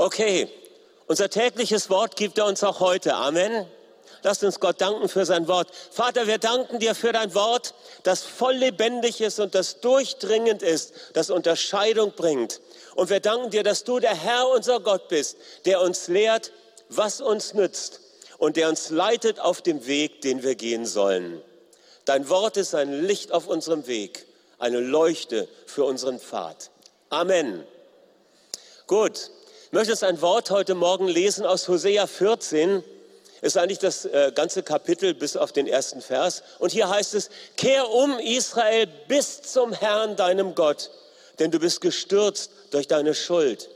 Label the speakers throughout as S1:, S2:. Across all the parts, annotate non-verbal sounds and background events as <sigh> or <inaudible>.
S1: Okay, unser tägliches Wort gibt er uns auch heute. Amen. Lasst uns Gott danken für sein Wort. Vater, wir danken dir für dein Wort, das voll lebendig ist und das durchdringend ist, das Unterscheidung bringt. Und wir danken dir, dass du der Herr unser Gott bist, der uns lehrt, was uns nützt und der uns leitet auf dem Weg, den wir gehen sollen. Dein Wort ist ein Licht auf unserem Weg, eine Leuchte für unseren Pfad. Amen. Gut, ich möchte ein Wort heute Morgen lesen aus Hosea 14 ist eigentlich das äh, ganze Kapitel bis auf den ersten Vers. Und hier heißt es, kehr um Israel bis zum Herrn, deinem Gott, denn du bist gestürzt durch deine Schuld.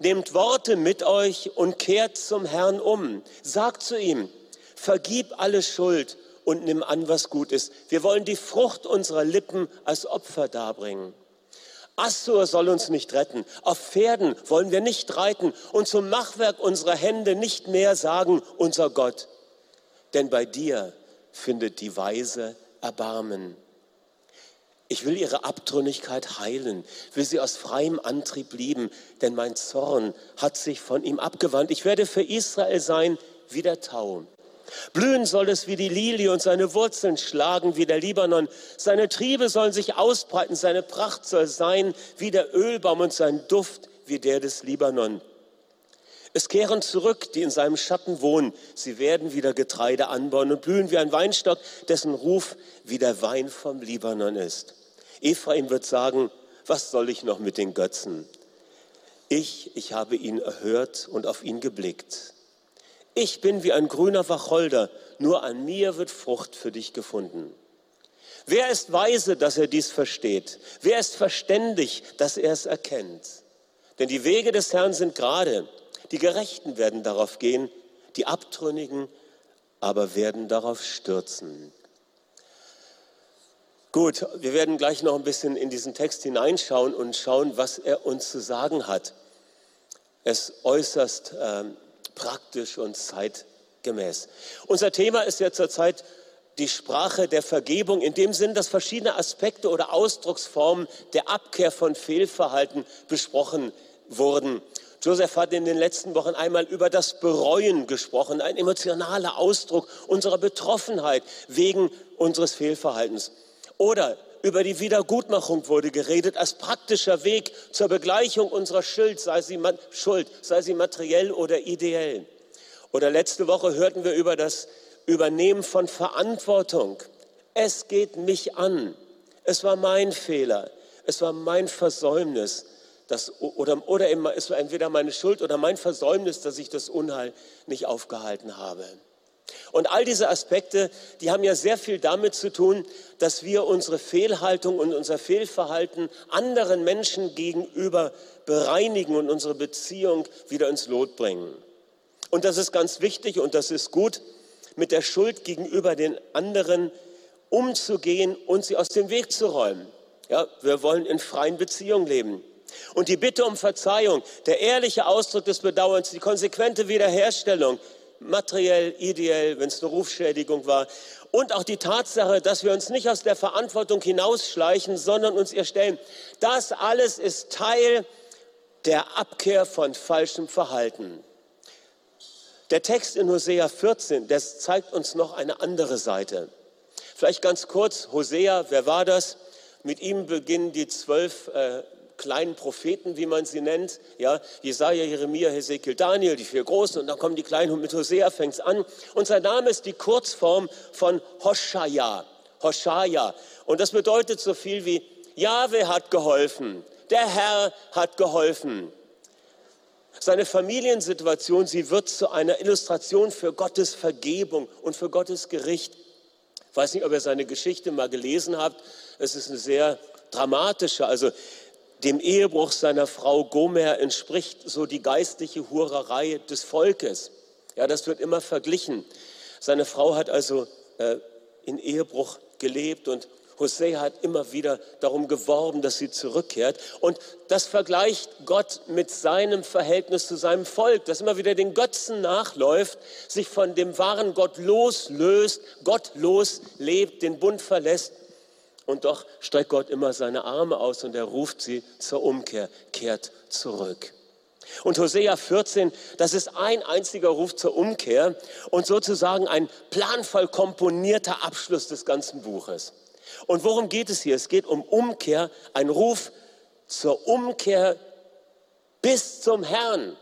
S1: Nehmt Worte mit euch und kehrt zum Herrn um. Sagt zu ihm, vergib alle Schuld und nimm an, was gut ist. Wir wollen die Frucht unserer Lippen als Opfer darbringen. Assur soll uns nicht retten. Auf Pferden wollen wir nicht reiten und zum Machwerk unserer Hände nicht mehr sagen, unser Gott. Denn bei dir findet die Weise Erbarmen. Ich will ihre Abtrünnigkeit heilen, will sie aus freiem Antrieb lieben, denn mein Zorn hat sich von ihm abgewandt. Ich werde für Israel sein wie der Tau Blühen soll es wie die Lilie und seine Wurzeln schlagen wie der Libanon. Seine Triebe sollen sich ausbreiten, seine Pracht soll sein wie der Ölbaum und sein Duft wie der des Libanon. Es kehren zurück, die in seinem Schatten wohnen. Sie werden wieder Getreide anbauen und blühen wie ein Weinstock, dessen Ruf wie der Wein vom Libanon ist. Ephraim wird sagen, was soll ich noch mit den Götzen? Ich, ich habe ihn erhört und auf ihn geblickt. Ich bin wie ein grüner Wacholder, nur an mir wird Frucht für dich gefunden. Wer ist weise, dass er dies versteht? Wer ist verständig, dass er es erkennt? Denn die Wege des Herrn sind gerade. Die Gerechten werden darauf gehen, die Abtrünnigen aber werden darauf stürzen. Gut, wir werden gleich noch ein bisschen in diesen Text hineinschauen und schauen, was er uns zu sagen hat. Es äußerst äh, praktisch und zeitgemäß. Unser Thema ist ja zurzeit die Sprache der Vergebung in dem Sinn, dass verschiedene Aspekte oder Ausdrucksformen der Abkehr von Fehlverhalten besprochen wurden. Joseph hat in den letzten Wochen einmal über das Bereuen gesprochen, ein emotionaler Ausdruck unserer Betroffenheit wegen unseres Fehlverhaltens. Oder über die Wiedergutmachung wurde geredet als praktischer Weg zur Begleichung unserer Schuld, sei sie, Schuld, sei sie materiell oder ideell. Oder letzte Woche hörten wir über das Übernehmen von Verantwortung. Es geht mich an. Es war mein Fehler. Es war mein Versäumnis. Das, oder, oder es war entweder meine Schuld oder mein Versäumnis, dass ich das Unheil nicht aufgehalten habe. Und all diese Aspekte, die haben ja sehr viel damit zu tun, dass wir unsere Fehlhaltung und unser Fehlverhalten anderen Menschen gegenüber bereinigen und unsere Beziehung wieder ins Lot bringen. Und das ist ganz wichtig und das ist gut, mit der Schuld gegenüber den anderen umzugehen und sie aus dem Weg zu räumen. Ja, wir wollen in freien Beziehungen leben. Und die Bitte um Verzeihung, der ehrliche Ausdruck des Bedauerns, die konsequente Wiederherstellung, materiell, ideell, wenn es eine Rufschädigung war. Und auch die Tatsache, dass wir uns nicht aus der Verantwortung hinausschleichen, sondern uns ihr stellen. Das alles ist Teil der Abkehr von falschem Verhalten. Der Text in Hosea 14, der zeigt uns noch eine andere Seite. Vielleicht ganz kurz, Hosea, wer war das? Mit ihm beginnen die zwölf äh, kleinen Propheten, wie man sie nennt, ja, Jesaja, Jeremia, Hesekiel, Daniel, die vier großen, und dann kommen die kleinen und mit Hosea fängt es an. Und sein Name ist die Kurzform von Hoshaya, Hoshaya. Und das bedeutet so viel wie, Jahwe hat geholfen, der Herr hat geholfen. Seine Familiensituation, sie wird zu einer Illustration für Gottes Vergebung und für Gottes Gericht. Ich weiß nicht, ob ihr seine Geschichte mal gelesen habt. Es ist eine sehr dramatische. Also dem Ehebruch seiner Frau Gomer entspricht so die geistliche Hurerei des Volkes. Ja, das wird immer verglichen. Seine Frau hat also äh, in Ehebruch gelebt und Hosea hat immer wieder darum geworben, dass sie zurückkehrt. Und das vergleicht Gott mit seinem Verhältnis zu seinem Volk, das immer wieder den Götzen nachläuft, sich von dem wahren Gott loslöst, gottlos lebt, den Bund verlässt und doch streckt Gott immer seine Arme aus und er ruft sie zur Umkehr, kehrt zurück. Und Hosea 14, das ist ein einziger Ruf zur Umkehr und sozusagen ein planvoll komponierter Abschluss des ganzen Buches. Und worum geht es hier? Es geht um Umkehr, ein Ruf zur Umkehr bis zum Herrn.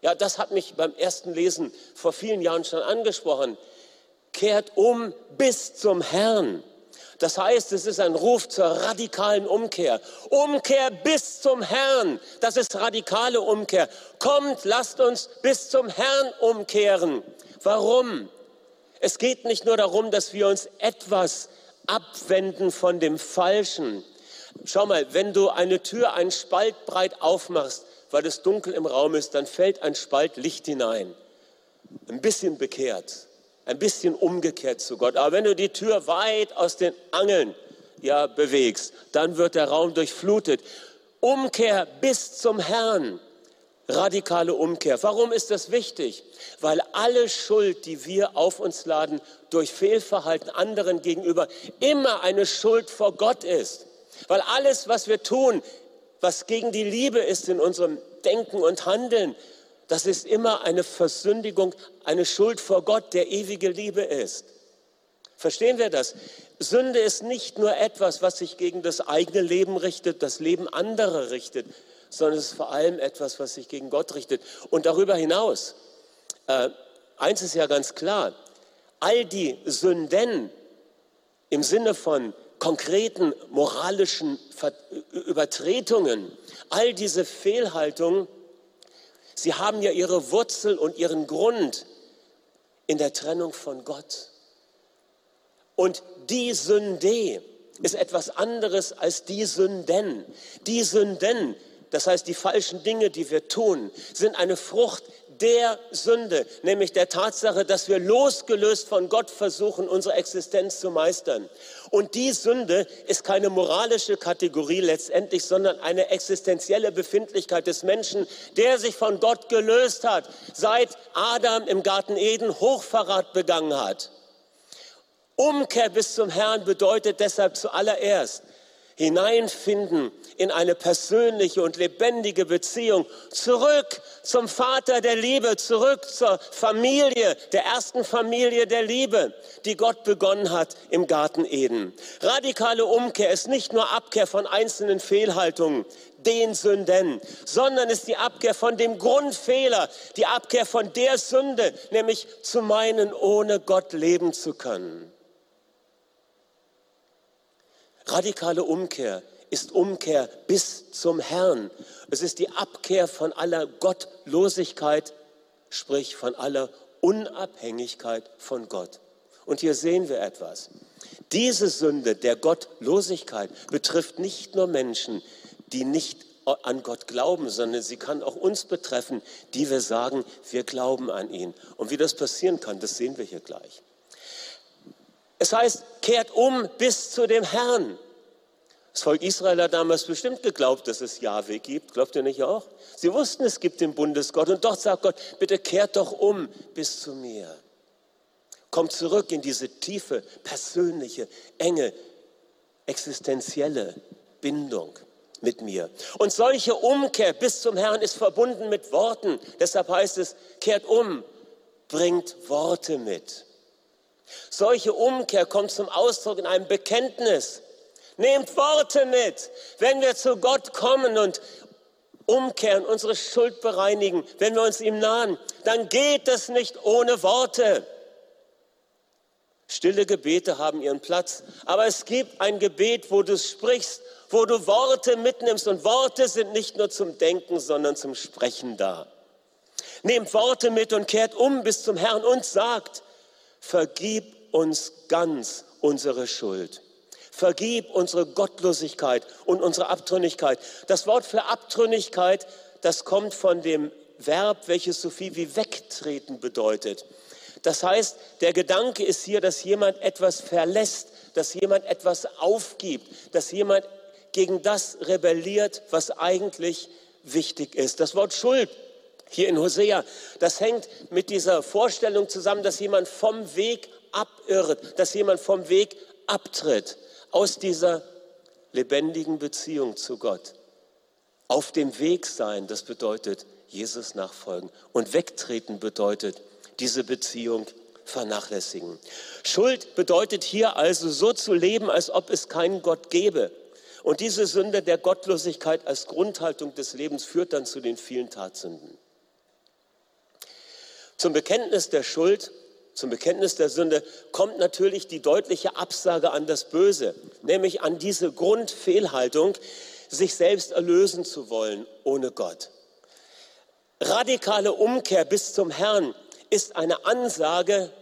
S1: Ja, das hat mich beim ersten Lesen vor vielen Jahren schon angesprochen. Kehrt um bis zum Herrn. Das heißt, es ist ein Ruf zur radikalen Umkehr. Umkehr bis zum Herrn. Das ist radikale Umkehr. Kommt, lasst uns bis zum Herrn umkehren. Warum? Es geht nicht nur darum, dass wir uns etwas abwenden von dem Falschen. Schau mal, wenn du eine Tür einen Spalt breit aufmachst, weil es dunkel im Raum ist, dann fällt ein Spalt Licht hinein. Ein bisschen bekehrt ein bisschen umgekehrt zu Gott. Aber wenn du die Tür weit aus den Angeln ja, bewegst, dann wird der Raum durchflutet. Umkehr bis zum Herrn. Radikale Umkehr. Warum ist das wichtig? Weil alle Schuld, die wir auf uns laden, durch Fehlverhalten anderen gegenüber, immer eine Schuld vor Gott ist. Weil alles, was wir tun, was gegen die Liebe ist in unserem Denken und Handeln, das ist immer eine Versündigung, eine Schuld vor Gott, der ewige Liebe ist. Verstehen wir das? Sünde ist nicht nur etwas, was sich gegen das eigene Leben richtet, das Leben anderer richtet, sondern es ist vor allem etwas, was sich gegen Gott richtet. Und darüber hinaus, äh, eins ist ja ganz klar, all die Sünden im Sinne von konkreten moralischen Übertretungen, all diese Fehlhaltungen, Sie haben ja ihre Wurzel und ihren Grund in der Trennung von Gott. Und die Sünde ist etwas anderes als die Sünden. Die Sünden, das heißt die falschen Dinge, die wir tun, sind eine Frucht der Sünde, nämlich der Tatsache, dass wir losgelöst von Gott versuchen, unsere Existenz zu meistern. Und die Sünde ist keine moralische Kategorie letztendlich, sondern eine existenzielle Befindlichkeit des Menschen, der sich von Gott gelöst hat, seit Adam im Garten Eden Hochverrat begangen hat. Umkehr bis zum Herrn bedeutet deshalb zuallererst, hineinfinden in eine persönliche und lebendige Beziehung, zurück zum Vater der Liebe, zurück zur Familie, der ersten Familie der Liebe, die Gott begonnen hat im Garten Eden. Radikale Umkehr ist nicht nur Abkehr von einzelnen Fehlhaltungen, den Sünden, sondern ist die Abkehr von dem Grundfehler, die Abkehr von der Sünde, nämlich zu meinen, ohne Gott leben zu können. Radikale Umkehr ist Umkehr bis zum Herrn. Es ist die Abkehr von aller Gottlosigkeit, sprich von aller Unabhängigkeit von Gott. Und hier sehen wir etwas. Diese Sünde der Gottlosigkeit betrifft nicht nur Menschen, die nicht an Gott glauben, sondern sie kann auch uns betreffen, die wir sagen, wir glauben an ihn. Und wie das passieren kann, das sehen wir hier gleich. Es heißt, kehrt um bis zu dem Herrn. Das Volk Israel hat damals bestimmt geglaubt, dass es Jahwe gibt. Glaubt ihr nicht auch? Sie wussten, es gibt den Bundesgott. Und doch sagt Gott, bitte kehrt doch um bis zu mir. Kommt zurück in diese tiefe, persönliche, enge, existenzielle Bindung mit mir. Und solche Umkehr bis zum Herrn ist verbunden mit Worten. Deshalb heißt es, kehrt um, bringt Worte mit. Solche Umkehr kommt zum Ausdruck in einem Bekenntnis. Nehmt Worte mit. Wenn wir zu Gott kommen und umkehren, unsere Schuld bereinigen, wenn wir uns ihm nahen, dann geht es nicht ohne Worte. Stille Gebete haben ihren Platz, aber es gibt ein Gebet, wo du sprichst, wo du Worte mitnimmst und Worte sind nicht nur zum Denken, sondern zum Sprechen da. Nehmt Worte mit und kehrt um bis zum Herrn und sagt, vergib uns ganz unsere Schuld. Vergib unsere Gottlosigkeit und unsere Abtrünnigkeit. Das Wort für Abtrünnigkeit, das kommt von dem Verb, welches so viel wie wegtreten bedeutet. Das heißt, der Gedanke ist hier, dass jemand etwas verlässt, dass jemand etwas aufgibt, dass jemand gegen das rebelliert, was eigentlich wichtig ist. Das Wort Schuld hier in Hosea. Das hängt mit dieser Vorstellung zusammen, dass jemand vom Weg abirrt, dass jemand vom Weg abtritt aus dieser lebendigen Beziehung zu Gott. Auf dem Weg sein, das bedeutet Jesus nachfolgen. Und wegtreten bedeutet diese Beziehung vernachlässigen. Schuld bedeutet hier also so zu leben, als ob es keinen Gott gäbe. Und diese Sünde der Gottlosigkeit als Grundhaltung des Lebens führt dann zu den vielen Tatsünden. Zum Bekenntnis der Schuld, zum Bekenntnis der Sünde kommt natürlich die deutliche Absage an das Böse, nämlich an diese Grundfehlhaltung, sich selbst erlösen zu wollen ohne Gott. Radikale Umkehr bis zum Herrn ist eine Ansage,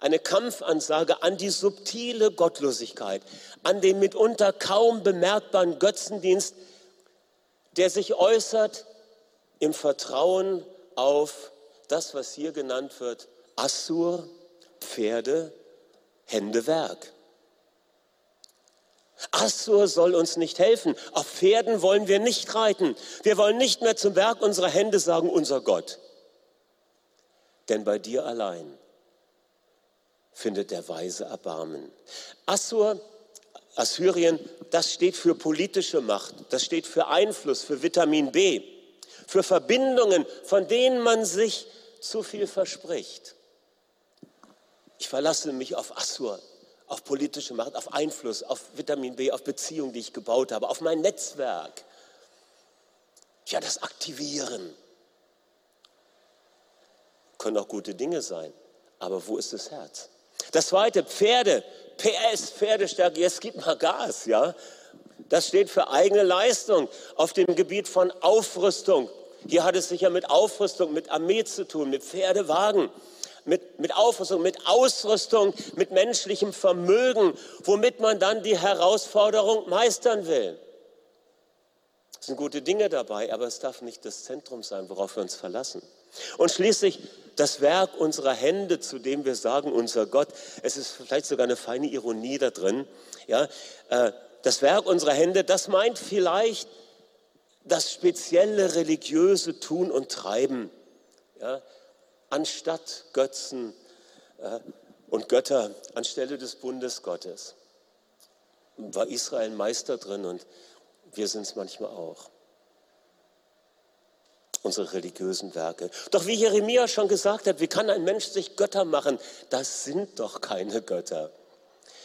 S1: eine Kampfansage an die subtile Gottlosigkeit, an den mitunter kaum bemerkbaren Götzendienst, der sich äußert im Vertrauen auf das, was hier genannt wird, Assur, Pferde, Hände, Werk. Assur soll uns nicht helfen. Auf Pferden wollen wir nicht reiten. Wir wollen nicht mehr zum Werk unserer Hände sagen, unser Gott. Denn bei dir allein findet der Weise Erbarmen. Assur, Assyrien, das steht für politische Macht, das steht für Einfluss, für Vitamin B, für Verbindungen, von denen man sich zu viel verspricht. Ich verlasse mich auf Assur, auf politische Macht, auf Einfluss, auf Vitamin B, auf Beziehungen, die ich gebaut habe, auf mein Netzwerk. Ja, das Aktivieren. Können auch gute Dinge sein, aber wo ist das Herz? Das zweite, Pferde, PS, Pferdestärke, jetzt gib mal Gas, ja. Das steht für eigene Leistung auf dem Gebiet von Aufrüstung. Hier hat es sicher mit Aufrüstung, mit Armee zu tun, mit Pferdewagen mit, mit Aufrüstung, mit Ausrüstung, mit menschlichem Vermögen, womit man dann die Herausforderung meistern will. Es sind gute Dinge dabei, aber es darf nicht das Zentrum sein, worauf wir uns verlassen. Und schließlich das Werk unserer Hände, zu dem wir sagen, unser Gott. Es ist vielleicht sogar eine feine Ironie da drin. Ja, äh, das Werk unserer Hände, das meint vielleicht das spezielle religiöse Tun und Treiben. Ja, anstatt Götzen äh, und Götter anstelle des Bundes Gottes. War Israel Meister drin und wir sind es manchmal auch. Unsere religiösen Werke. Doch wie Jeremia schon gesagt hat, wie kann ein Mensch sich Götter machen? Das sind doch keine Götter.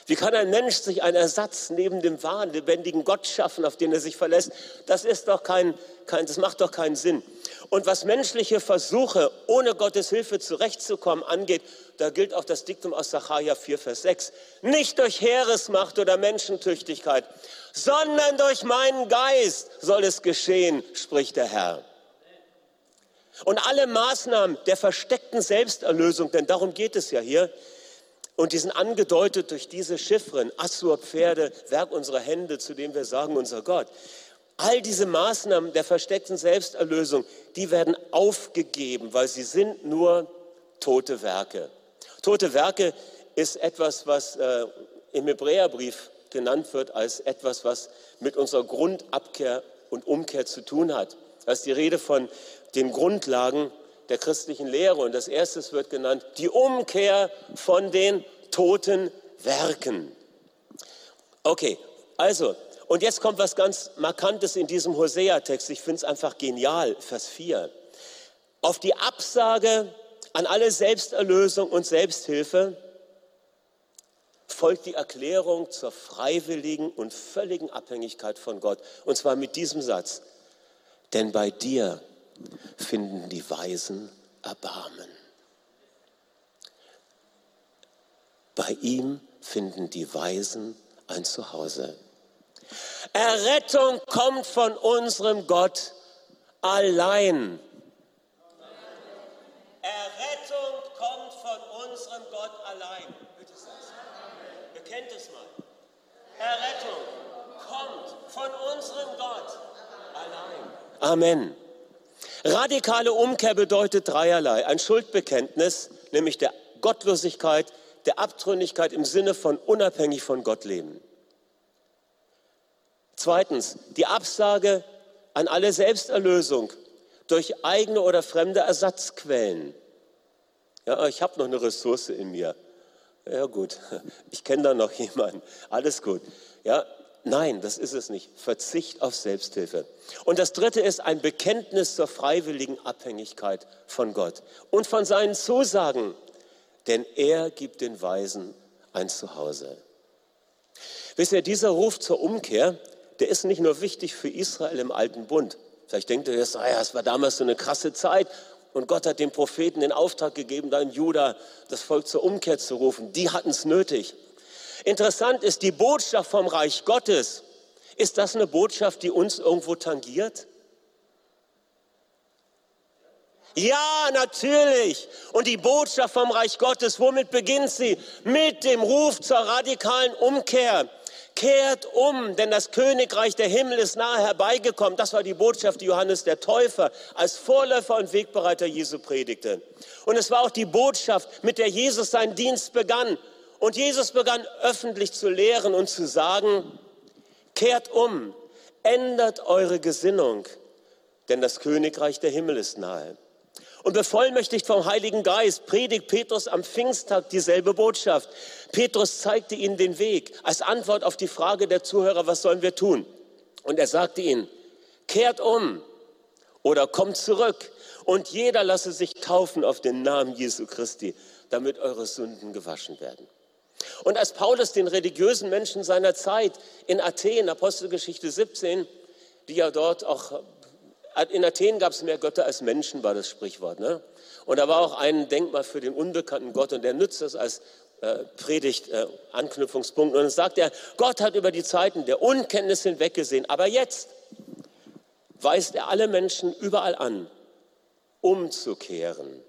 S1: Wie kann ein Mensch sich einen Ersatz neben dem wahren, lebendigen Gott schaffen, auf den er sich verlässt? Das ist doch kein, kein, das macht doch keinen Sinn. Und was menschliche Versuche, ohne Gottes Hilfe zurechtzukommen, angeht, da gilt auch das Diktum aus Sacharja 4, Vers 6. Nicht durch Heeresmacht oder Menschentüchtigkeit, sondern durch meinen Geist soll es geschehen, spricht der Herr. Und alle Maßnahmen der versteckten Selbsterlösung, denn darum geht es ja hier, und die sind angedeutet durch diese Chiffren, Assur, Pferde, Werk unserer Hände, zu dem wir sagen, unser Gott. All diese Maßnahmen der versteckten Selbsterlösung, die werden aufgegeben, weil sie sind nur tote Werke. Tote Werke ist etwas, was äh, im Hebräerbrief genannt wird als etwas, was mit unserer Grundabkehr und Umkehr zu tun hat. Da ist die Rede von den Grundlagen der christlichen Lehre. Und das erste wird genannt, die Umkehr von den toten Werken. Okay, also, und jetzt kommt was ganz Markantes in diesem Hosea-Text. Ich finde es einfach genial, Vers 4. Auf die Absage an alle Selbsterlösung und Selbsthilfe folgt die Erklärung zur freiwilligen und völligen Abhängigkeit von Gott. Und zwar mit diesem Satz. Denn bei dir finden die Weisen Erbarmen. Bei ihm finden die Weisen ein Zuhause. Errettung kommt von unserem Gott allein. Errettung kommt von unserem Gott allein. Sag's. Bekennt es mal. Errettung kommt von unserem Gott allein. Amen. Radikale Umkehr bedeutet dreierlei. Ein Schuldbekenntnis, nämlich der Gottlosigkeit, der Abtrünnigkeit im Sinne von unabhängig von Gott leben. Zweitens, die Absage an alle Selbsterlösung durch eigene oder fremde Ersatzquellen. Ja, ich habe noch eine Ressource in mir. Ja gut, <laughs> ich kenne da noch jemanden. Alles gut. Ja, nein, das ist es nicht. Verzicht auf Selbsthilfe. Und das dritte ist ein Bekenntnis zur freiwilligen Abhängigkeit von Gott und von seinen Zusagen, denn er gibt den Weisen ein Zuhause. Wisst ihr, dieser Ruf zur Umkehr, der ist nicht nur wichtig für Israel im alten Bund. Vielleicht denkt ihr jetzt, ah ja, es war damals so eine krasse Zeit und Gott hat den Propheten den Auftrag gegeben, da in Juda das Volk zur Umkehr zu rufen. Die hatten es nötig. Interessant ist die Botschaft vom Reich Gottes. Ist das eine Botschaft, die uns irgendwo tangiert? Ja, natürlich. Und die Botschaft vom Reich Gottes, womit beginnt sie? Mit dem Ruf zur radikalen Umkehr. Kehrt um, denn das Königreich der Himmel ist nahe herbeigekommen. Das war die Botschaft, die Johannes der Täufer als Vorläufer und Wegbereiter Jesu predigte. Und es war auch die Botschaft, mit der Jesus seinen Dienst begann. Und Jesus begann öffentlich zu lehren und zu sagen, kehrt um, ändert eure Gesinnung, denn das Königreich der Himmel ist nahe. Und bevollmächtigt vom Heiligen Geist predigt Petrus am Pfingsttag dieselbe Botschaft. Petrus zeigte ihnen den Weg als Antwort auf die Frage der Zuhörer, was sollen wir tun? Und er sagte ihnen, kehrt um oder kommt zurück und jeder lasse sich taufen auf den Namen Jesu Christi, damit eure Sünden gewaschen werden. Und als Paulus den religiösen Menschen seiner Zeit in Athen, Apostelgeschichte 17, die ja dort auch in Athen gab es mehr Götter als Menschen, war das Sprichwort. Ne? Und da war auch ein Denkmal für den unbekannten Gott und der nützt das als äh, Predigt, äh, Anknüpfungspunkt. Und dann sagt er, Gott hat über die Zeiten der Unkenntnis hinweggesehen, aber jetzt weist er alle Menschen überall an, umzukehren,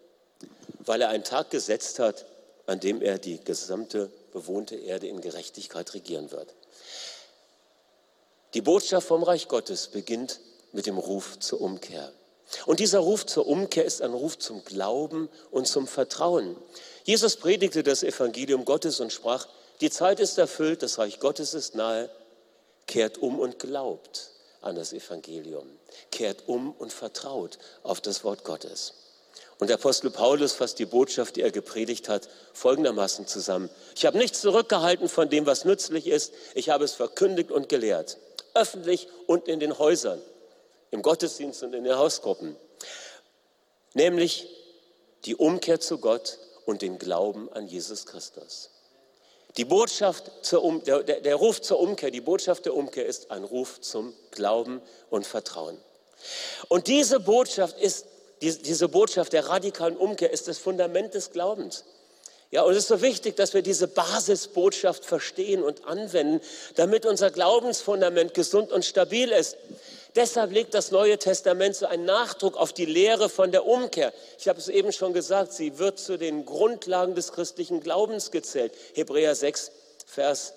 S1: weil er einen Tag gesetzt hat, an dem er die gesamte bewohnte Erde in Gerechtigkeit regieren wird. Die Botschaft vom Reich Gottes beginnt mit dem Ruf zur Umkehr. Und dieser Ruf zur Umkehr ist ein Ruf zum Glauben und zum Vertrauen. Jesus predigte das Evangelium Gottes und sprach, die Zeit ist erfüllt, das Reich Gottes ist nahe, kehrt um und glaubt an das Evangelium, kehrt um und vertraut auf das Wort Gottes. Und der Apostel Paulus fasst die Botschaft, die er gepredigt hat, folgendermaßen zusammen. Ich habe nichts zurückgehalten von dem, was nützlich ist. Ich habe es verkündigt und gelehrt, öffentlich und in den Häusern im Gottesdienst und in den Hausgruppen, nämlich die Umkehr zu Gott und den Glauben an Jesus Christus. Die Botschaft, um, der, der, der Ruf zur Umkehr, die Botschaft der Umkehr ist ein Ruf zum Glauben und Vertrauen. Und diese Botschaft ist, diese Botschaft der radikalen Umkehr ist das Fundament des Glaubens. Ja, und es ist so wichtig, dass wir diese Basisbotschaft verstehen und anwenden, damit unser Glaubensfundament gesund und stabil ist. Deshalb legt das Neue Testament so einen Nachdruck auf die Lehre von der Umkehr. Ich habe es eben schon gesagt, sie wird zu den Grundlagen des christlichen Glaubens gezählt. Hebräer 6, Vers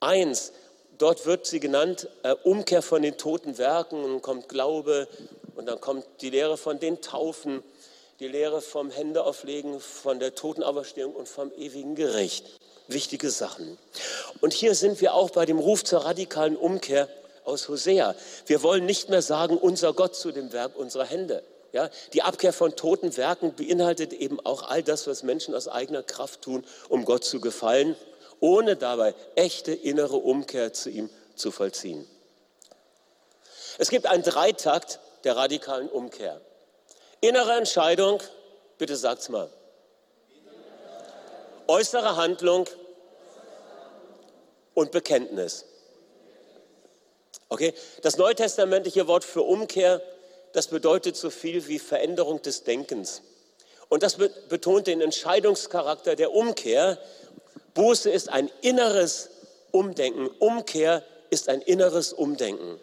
S1: 1. Dort wird sie genannt, äh, Umkehr von den toten Werken, und kommt Glaube und dann kommt die Lehre von den Taufen, die Lehre vom Händeauflegen, von der Totenauferstehung und vom ewigen Gericht. Wichtige Sachen. Und hier sind wir auch bei dem Ruf zur radikalen Umkehr aus Hosea. Wir wollen nicht mehr sagen, unser Gott zu dem Werk unserer Hände. Ja, die Abkehr von toten Werken beinhaltet eben auch all das, was Menschen aus eigener Kraft tun, um Gott zu gefallen, ohne dabei echte innere Umkehr zu ihm zu vollziehen. Es gibt einen Dreitakt der radikalen Umkehr. Innere Entscheidung, bitte sagt's mal. Äußere Handlung und Bekenntnis. Okay? Das neutestamentliche Wort für Umkehr, das bedeutet so viel wie Veränderung des Denkens. Und das betont den Entscheidungscharakter der Umkehr. Buße ist ein inneres Umdenken. Umkehr ist ein inneres Umdenken.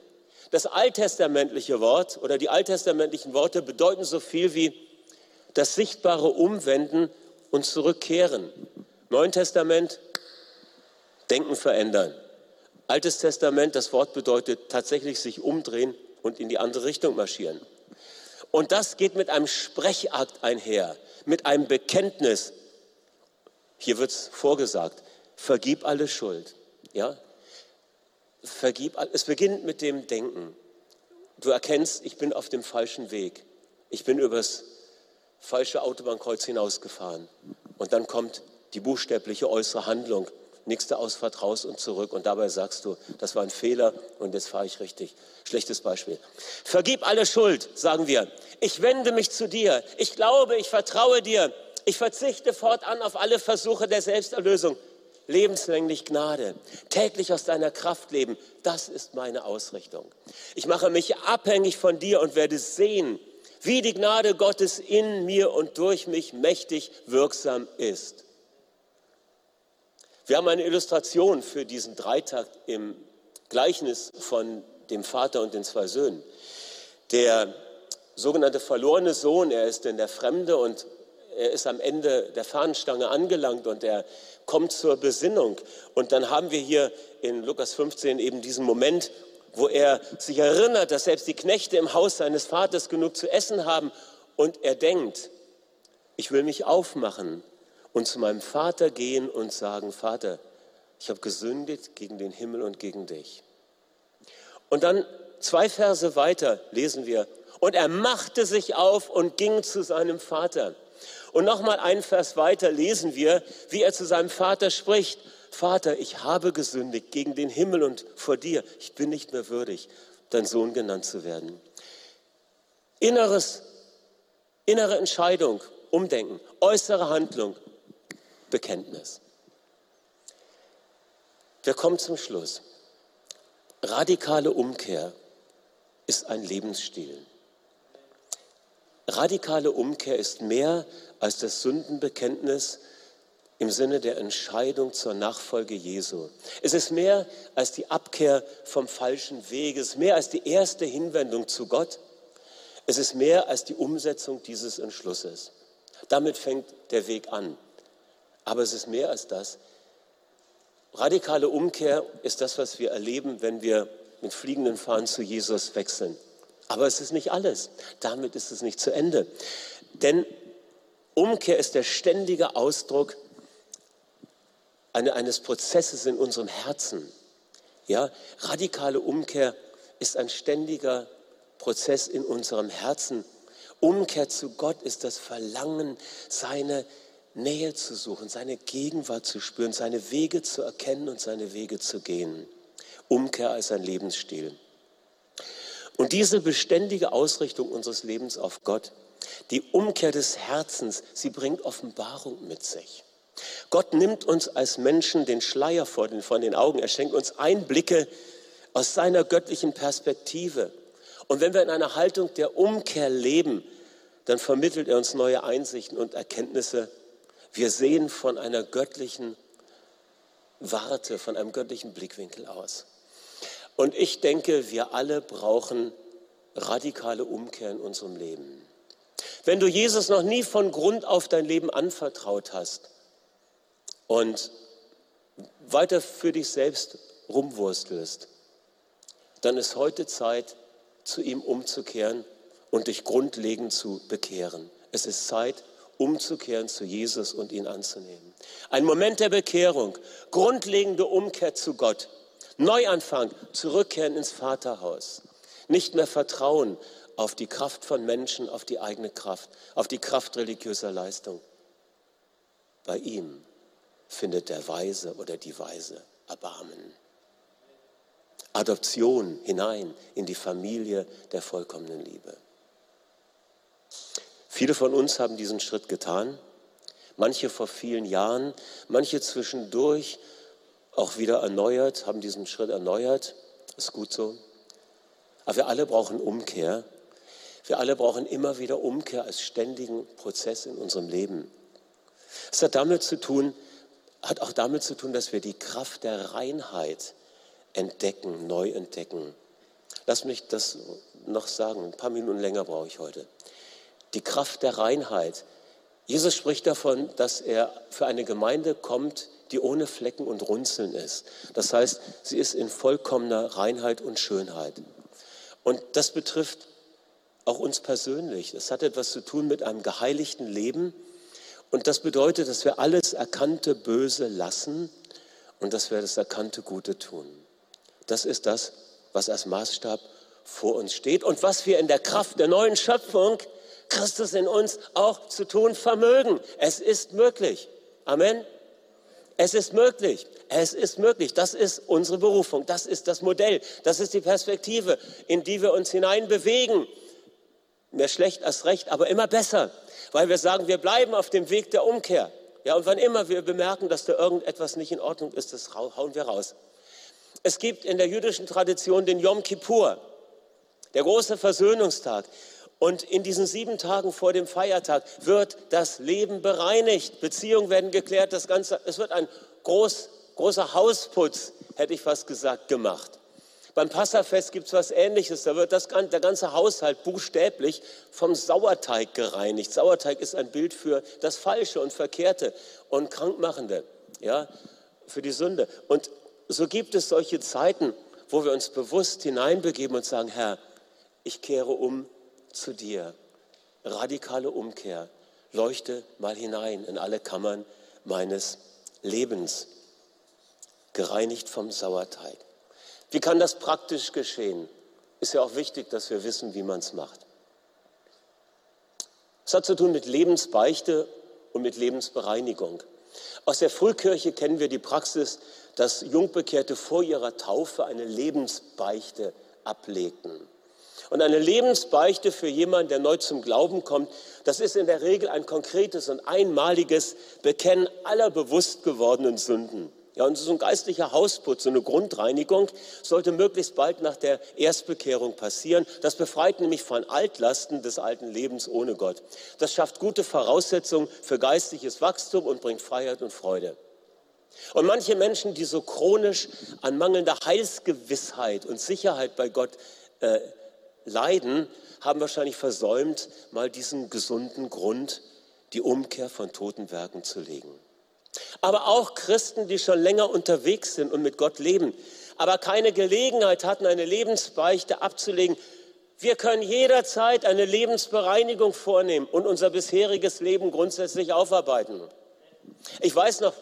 S1: Das alttestamentliche Wort oder die alttestamentlichen Worte bedeuten so viel wie das sichtbare Umwenden und Zurückkehren. Neuen Testament, Denken verändern. Altes Testament, das Wort bedeutet tatsächlich sich umdrehen und in die andere Richtung marschieren. Und das geht mit einem Sprechakt einher, mit einem Bekenntnis. Hier wird es vorgesagt, vergib alle Schuld. Ja? Vergib, es beginnt mit dem Denken. Du erkennst, ich bin auf dem falschen Weg. Ich bin übers falsche Autobahnkreuz hinausgefahren. Und dann kommt die buchstäbliche äußere Handlung. nächste Ausfahrt raus und zurück und dabei sagst du, das war ein Fehler und jetzt fahre ich richtig. Schlechtes Beispiel. Vergib alle Schuld, sagen wir. Ich wende mich zu dir. Ich glaube, ich vertraue dir. Ich verzichte fortan auf alle Versuche der Selbsterlösung. Lebenslänglich Gnade. Täglich aus deiner Kraft leben. Das ist meine Ausrichtung. Ich mache mich abhängig von dir und werde sehen, wie die Gnade Gottes in mir und durch mich mächtig wirksam ist. Wir haben eine Illustration für diesen Dreitag im Gleichnis von dem Vater und den zwei Söhnen. Der sogenannte verlorene Sohn, er ist in der Fremde und er ist am Ende der Fahnenstange angelangt und er kommt zur Besinnung. Und dann haben wir hier in Lukas 15 eben diesen Moment, wo er sich erinnert, dass selbst die Knechte im Haus seines Vaters genug zu essen haben und er denkt, ich will mich aufmachen und zu meinem Vater gehen und sagen, Vater, ich habe gesündigt gegen den Himmel und gegen dich. Und dann zwei Verse weiter lesen wir, und er machte sich auf und ging zu seinem Vater. Und nochmal einen Vers weiter lesen wir, wie er zu seinem Vater spricht. Vater, ich habe gesündigt gegen den Himmel und vor dir. Ich bin nicht mehr würdig, dein Sohn genannt zu werden. Inneres, innere Entscheidung, Umdenken, äußere Handlung, Bekenntnis. Wir kommen zum Schluss. Radikale Umkehr ist ein Lebensstil. Radikale Umkehr ist mehr als das Sündenbekenntnis im Sinne der Entscheidung zur Nachfolge Jesu. Es ist mehr als die Abkehr vom falschen Weg. Es ist mehr als die erste Hinwendung zu Gott. Es ist mehr als die Umsetzung dieses Entschlusses. Damit fängt der Weg an. Aber es ist mehr als das. Radikale Umkehr ist das, was wir erleben, wenn wir mit fliegenden Fahnen zu Jesus wechseln. Aber es ist nicht alles. Damit ist es nicht zu Ende. Denn Umkehr ist der ständige Ausdruck eines Prozesses in unserem Herzen. Ja, radikale Umkehr ist ein ständiger Prozess in unserem Herzen. Umkehr zu Gott ist das Verlangen, seine Nähe zu suchen, seine Gegenwart zu spüren, seine Wege zu erkennen und seine Wege zu gehen. Umkehr als ein Lebensstil. Und diese beständige Ausrichtung unseres Lebens auf Gott, die Umkehr des Herzens, sie bringt Offenbarung mit sich. Gott nimmt uns als Menschen den Schleier vor den, von den Augen. Er schenkt uns Einblicke aus seiner göttlichen Perspektive. Und wenn wir in einer Haltung der Umkehr leben, dann vermittelt er uns neue Einsichten und Erkenntnisse wir sehen von einer göttlichen Warte, von einem göttlichen Blickwinkel aus. Und ich denke, wir alle brauchen radikale Umkehr in unserem Leben. Wenn du Jesus noch nie von Grund auf dein Leben anvertraut hast und weiter für dich selbst rumwurstelst, dann ist heute Zeit, zu ihm umzukehren und dich grundlegend zu bekehren. Es ist Zeit, umzukehren zu Jesus und ihn anzunehmen. Ein Moment der Bekehrung, grundlegende Umkehr zu Gott, Neuanfang, zurückkehren ins Vaterhaus, nicht mehr vertrauen auf die Kraft von Menschen, auf die eigene Kraft, auf die Kraft religiöser Leistung. Bei ihm findet der Weise oder die Weise Erbarmen. Adoption hinein in die Familie der vollkommenen Liebe. Viele von uns haben diesen Schritt getan, manche vor vielen Jahren, manche zwischendurch auch wieder erneuert, haben diesen Schritt erneuert. Ist gut so. Aber wir alle brauchen Umkehr. Wir alle brauchen immer wieder Umkehr als ständigen Prozess in unserem Leben. Es hat damit zu tun, hat auch damit zu tun, dass wir die Kraft der Reinheit entdecken, neu entdecken. Lass mich das noch sagen. Ein paar Minuten länger brauche ich heute die Kraft der Reinheit. Jesus spricht davon, dass er für eine Gemeinde kommt, die ohne Flecken und Runzeln ist. Das heißt, sie ist in vollkommener Reinheit und Schönheit. Und das betrifft auch uns persönlich. Das hat etwas zu tun mit einem geheiligten Leben. Und das bedeutet, dass wir alles erkannte Böse lassen und dass wir das erkannte Gute tun. Das ist das, was als Maßstab vor uns steht und was wir in der Kraft der neuen Schöpfung Christus in uns auch zu tun vermögen. Es ist möglich. Amen. Es ist möglich. Es ist möglich. Das ist unsere Berufung. Das ist das Modell. Das ist die Perspektive, in die wir uns hineinbewegen. Mehr schlecht als recht, aber immer besser, weil wir sagen, wir bleiben auf dem Weg der Umkehr. Ja, und wann immer wir bemerken, dass da irgendetwas nicht in Ordnung ist, das hauen wir raus. Es gibt in der jüdischen Tradition den Yom Kippur, der große Versöhnungstag. Und in diesen sieben Tagen vor dem Feiertag wird das Leben bereinigt, Beziehungen werden geklärt, das Ganze, es wird ein groß, großer Hausputz, hätte ich fast gesagt, gemacht. Beim Passafest gibt es was Ähnliches. Da wird das, der ganze Haushalt buchstäblich vom Sauerteig gereinigt. Sauerteig ist ein Bild für das Falsche und Verkehrte und Krankmachende, ja, für die Sünde. Und so gibt es solche Zeiten, wo wir uns bewusst hineinbegeben und sagen, Herr, ich kehre um zu dir. Radikale Umkehr. Leuchte mal hinein in alle Kammern meines Lebens. Gereinigt vom Sauerteig. Wie kann das praktisch geschehen? Ist ja auch wichtig, dass wir wissen, wie man es macht. Es hat zu tun mit Lebensbeichte und mit Lebensbereinigung. Aus der Frühkirche kennen wir die Praxis, dass Jungbekehrte vor ihrer Taufe eine Lebensbeichte ablegten. Und eine Lebensbeichte für jemanden, der neu zum Glauben kommt, das ist in der Regel ein konkretes und einmaliges Bekennen aller bewusst gewordenen Sünden. Ja, und so ein geistlicher Hausputz, so eine Grundreinigung sollte möglichst bald nach der Erstbekehrung passieren. Das befreit nämlich von Altlasten des alten Lebens ohne Gott. Das schafft gute Voraussetzungen für geistliches Wachstum und bringt Freiheit und Freude. Und manche Menschen, die so chronisch an mangelnder Heilsgewissheit und Sicherheit bei Gott äh, leiden, haben wahrscheinlich versäumt, mal diesen gesunden Grund, die Umkehr von toten Werken zu legen. Aber auch Christen, die schon länger unterwegs sind und mit Gott leben, aber keine Gelegenheit hatten, eine Lebensbeichte abzulegen. Wir können jederzeit eine Lebensbereinigung vornehmen und unser bisheriges Leben grundsätzlich aufarbeiten. Ich weiß noch,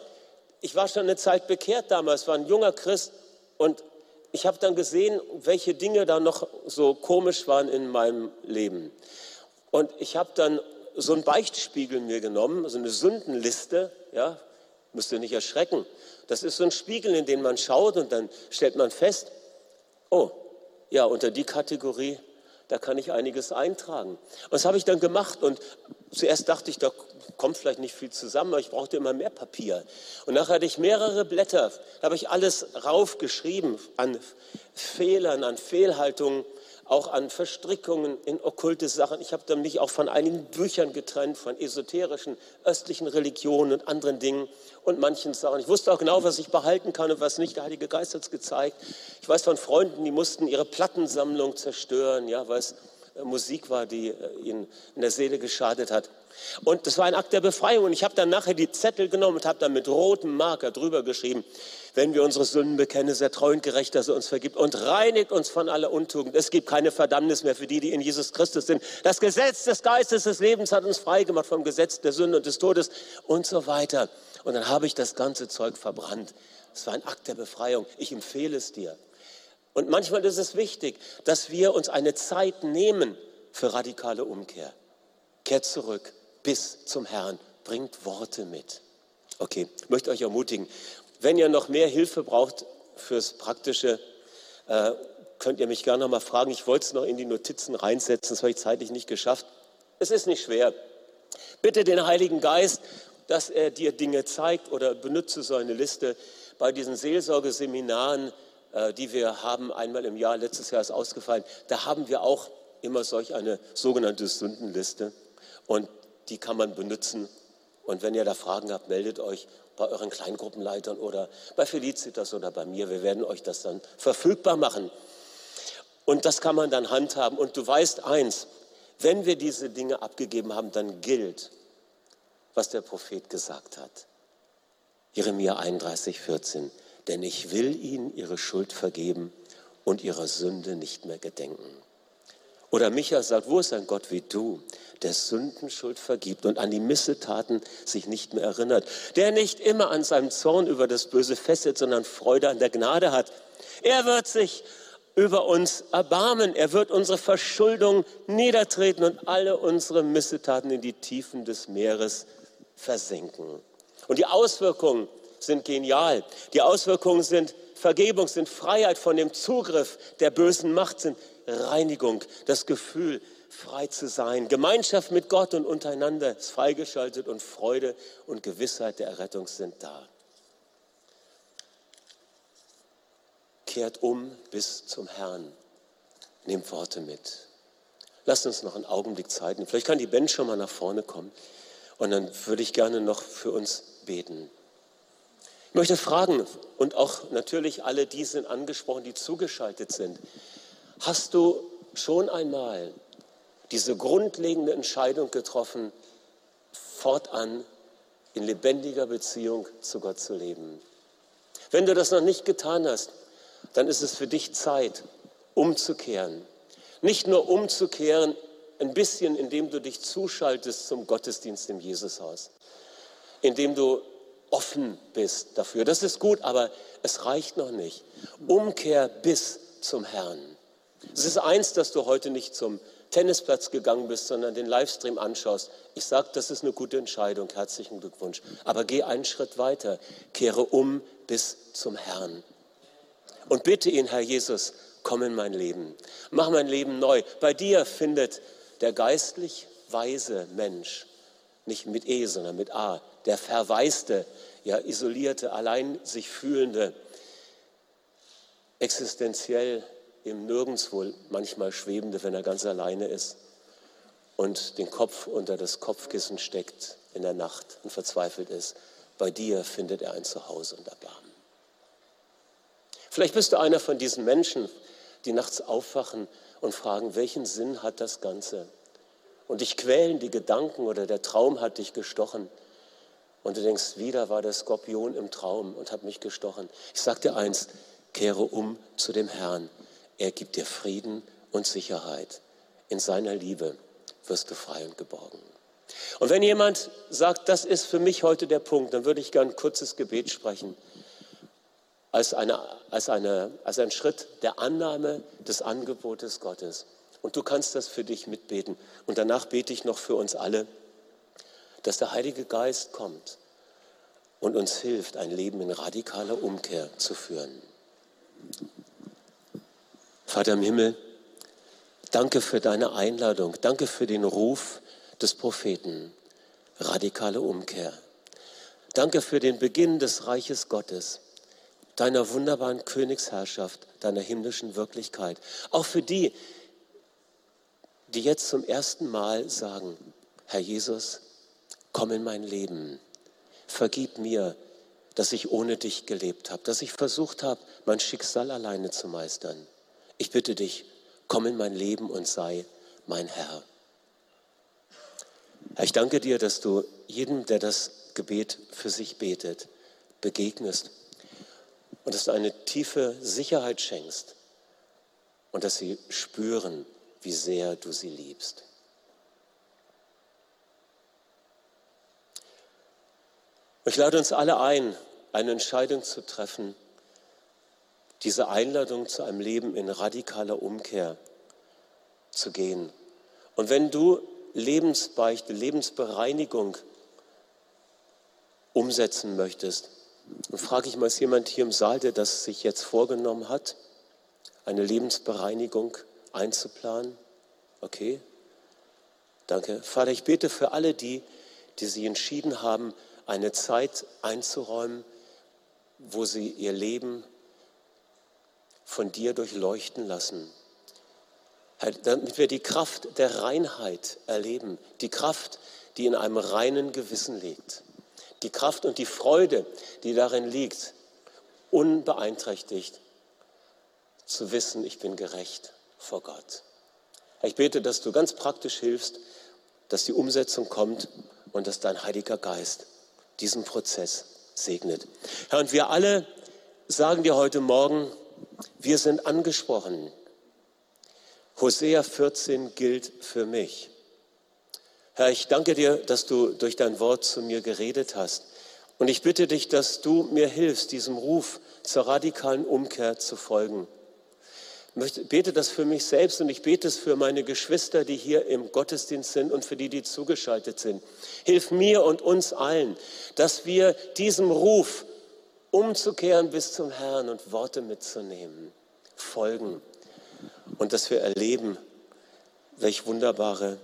S1: ich war schon eine Zeit bekehrt damals, war ein junger Christ und ich habe dann gesehen, welche Dinge da noch so komisch waren in meinem Leben. Und ich habe dann so einen Beichtspiegel mir genommen, so eine Sündenliste, ja, müsst ihr nicht erschrecken. Das ist so ein Spiegel, in den man schaut und dann stellt man fest, oh, ja, unter die Kategorie, da kann ich einiges eintragen. Und das habe ich dann gemacht und zuerst dachte ich, da kommt vielleicht nicht viel zusammen, aber ich brauchte immer mehr Papier. Und nachher hatte ich mehrere Blätter, da habe ich alles raufgeschrieben an Fehlern, an Fehlhaltungen, auch an Verstrickungen in okkulte Sachen. Ich habe mich auch von einigen Büchern getrennt, von esoterischen, östlichen Religionen und anderen Dingen und manchen Sachen. Ich wusste auch genau, was ich behalten kann und was nicht. Der Heilige Geist hat es gezeigt. Ich weiß von Freunden, die mussten ihre Plattensammlung zerstören, ja, weil es äh, Musik war, die äh, ihnen in der Seele geschadet hat. Und das war ein Akt der Befreiung. Und ich habe dann nachher die Zettel genommen und habe dann mit rotem Marker drüber geschrieben, wenn wir unsere Sünden bekennen, ist er treu und gerecht, dass er uns vergibt und reinigt uns von aller Untugend. Es gibt keine Verdammnis mehr für die, die in Jesus Christus sind. Das Gesetz des Geistes des Lebens hat uns freigemacht vom Gesetz der Sünde und des Todes und so weiter. Und dann habe ich das ganze Zeug verbrannt. Es war ein Akt der Befreiung. Ich empfehle es dir. Und manchmal ist es wichtig, dass wir uns eine Zeit nehmen für radikale Umkehr. Kehrt zurück bis zum Herrn, bringt Worte mit. Okay, ich möchte euch ermutigen, wenn ihr noch mehr Hilfe braucht fürs Praktische, äh, könnt ihr mich gerne noch mal fragen. Ich wollte es noch in die Notizen reinsetzen, das habe ich zeitlich nicht geschafft. Es ist nicht schwer. Bitte den Heiligen Geist, dass er dir Dinge zeigt oder benutze so eine Liste. Bei diesen Seelsorgeseminaren, äh, die wir haben, einmal im Jahr, letztes Jahr ist ausgefallen, da haben wir auch immer solch eine sogenannte Sündenliste. Und die kann man benutzen. Und wenn ihr da Fragen habt, meldet euch bei euren Kleingruppenleitern oder bei Felicitas oder bei mir. Wir werden euch das dann verfügbar machen. Und das kann man dann handhaben. Und du weißt eins, wenn wir diese Dinge abgegeben haben, dann gilt, was der Prophet gesagt hat. Jeremia 31, 14. Denn ich will ihnen ihre Schuld vergeben und ihrer Sünde nicht mehr gedenken. Oder Micha sagt, wo ist ein Gott wie du, der Sündenschuld vergibt und an die Missetaten sich nicht mehr erinnert, der nicht immer an seinem Zorn über das Böse fesselt, sondern Freude an der Gnade hat. Er wird sich über uns erbarmen. Er wird unsere Verschuldung niedertreten und alle unsere Missetaten in die Tiefen des Meeres versenken. Und die Auswirkungen sind genial. Die Auswirkungen sind Vergebung, sind Freiheit von dem Zugriff der bösen Macht, sind Reinigung, das Gefühl, frei zu sein. Gemeinschaft mit Gott und untereinander ist freigeschaltet und Freude und Gewissheit der Errettung sind da. Kehrt um bis zum Herrn. Nehmt Worte mit. Lasst uns noch einen Augenblick Zeit nehmen. Vielleicht kann die Band schon mal nach vorne kommen. Und dann würde ich gerne noch für uns beten. Ich möchte fragen, und auch natürlich alle die sind angesprochen, die zugeschaltet sind. Hast du schon einmal diese grundlegende Entscheidung getroffen, fortan in lebendiger Beziehung zu Gott zu leben? Wenn du das noch nicht getan hast, dann ist es für dich Zeit, umzukehren. Nicht nur umzukehren, ein bisschen, indem du dich zuschaltest zum Gottesdienst im Jesushaus, indem du offen bist dafür. Das ist gut, aber es reicht noch nicht. Umkehr bis zum Herrn. Es ist eins, dass du heute nicht zum Tennisplatz gegangen bist, sondern den Livestream anschaust. Ich sage, das ist eine gute Entscheidung. Herzlichen Glückwunsch. Aber geh einen Schritt weiter. Kehre um bis zum Herrn. Und bitte ihn, Herr Jesus, komm in mein Leben. Mach mein Leben neu. Bei dir findet der geistlich weise Mensch, nicht mit E, sondern mit A, der verwaiste, ja isolierte, allein sich fühlende, existenziell im Nirgendwo manchmal schwebende, wenn er ganz alleine ist und den Kopf unter das Kopfkissen steckt in der Nacht und verzweifelt ist. Bei dir findet er ein Zuhause und Erbarmen. Vielleicht bist du einer von diesen Menschen, die nachts aufwachen und fragen, welchen Sinn hat das Ganze? Und dich quälen die Gedanken oder der Traum hat dich gestochen. Und du denkst, wieder war der Skorpion im Traum und hat mich gestochen. Ich sage dir eins, kehre um zu dem Herrn. Er gibt dir Frieden und Sicherheit. In seiner Liebe wirst du frei und geborgen. Und wenn jemand sagt, das ist für mich heute der Punkt, dann würde ich gern ein kurzes Gebet sprechen als, eine, als, eine, als ein Schritt der Annahme des Angebotes Gottes. Und du kannst das für dich mitbeten. Und danach bete ich noch für uns alle, dass der Heilige Geist kommt und uns hilft, ein Leben in radikaler Umkehr zu führen. Vater im Himmel, danke für deine Einladung, danke für den Ruf des Propheten, radikale Umkehr. Danke für den Beginn des Reiches Gottes deiner wunderbaren Königsherrschaft, deiner himmlischen Wirklichkeit. Auch für die, die jetzt zum ersten Mal sagen, Herr Jesus, komm in mein Leben, vergib mir, dass ich ohne dich gelebt habe, dass ich versucht habe, mein Schicksal alleine zu meistern. Ich bitte dich, komm in mein Leben und sei mein Herr. Herr, ich danke dir, dass du jedem, der das Gebet für sich betet, begegnest und dass du eine tiefe Sicherheit schenkst und dass sie spüren, wie sehr du sie liebst. Ich lade uns alle ein, eine Entscheidung zu treffen, diese Einladung zu einem Leben in radikaler Umkehr zu gehen. Und wenn du Lebensbeichte, Lebensbereinigung umsetzen möchtest, und frage ich mal, ist jemand hier im Saal, der das sich jetzt vorgenommen hat, eine Lebensbereinigung einzuplanen? Okay, danke. Vater, ich bete für alle die, die sich entschieden haben, eine Zeit einzuräumen, wo sie ihr Leben von dir durchleuchten lassen. damit wir die Kraft der Reinheit erleben, die Kraft, die in einem reinen Gewissen liegt die Kraft und die Freude, die darin liegt, unbeeinträchtigt zu wissen, ich bin gerecht vor Gott. Ich bete, dass du ganz praktisch hilfst, dass die Umsetzung kommt und dass dein Heiliger Geist diesen Prozess segnet. Herr, und wir alle sagen dir heute Morgen, wir sind angesprochen. Hosea 14 gilt für mich. Herr, ich danke dir, dass du durch dein Wort zu mir geredet hast. Und ich bitte dich, dass du mir hilfst, diesem Ruf zur radikalen Umkehr zu folgen. Ich bete das für mich selbst und ich bete es für meine Geschwister, die hier im Gottesdienst sind und für die, die zugeschaltet sind. Hilf mir und uns allen, dass wir diesem Ruf umzukehren bis zum Herrn und Worte mitzunehmen, folgen und dass wir erleben, welch wunderbare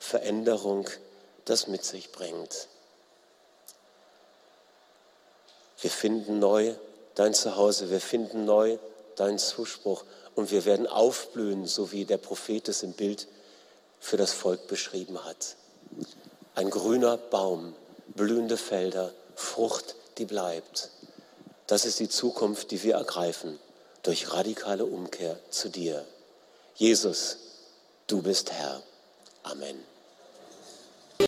S1: Veränderung das mit sich bringt. Wir finden neu dein Zuhause, wir finden neu deinen Zuspruch und wir werden aufblühen, so wie der Prophet es im Bild für das Volk beschrieben hat. Ein grüner Baum, blühende Felder, Frucht, die bleibt. Das ist die Zukunft, die wir ergreifen durch radikale Umkehr zu dir. Jesus, du bist Herr. Amen.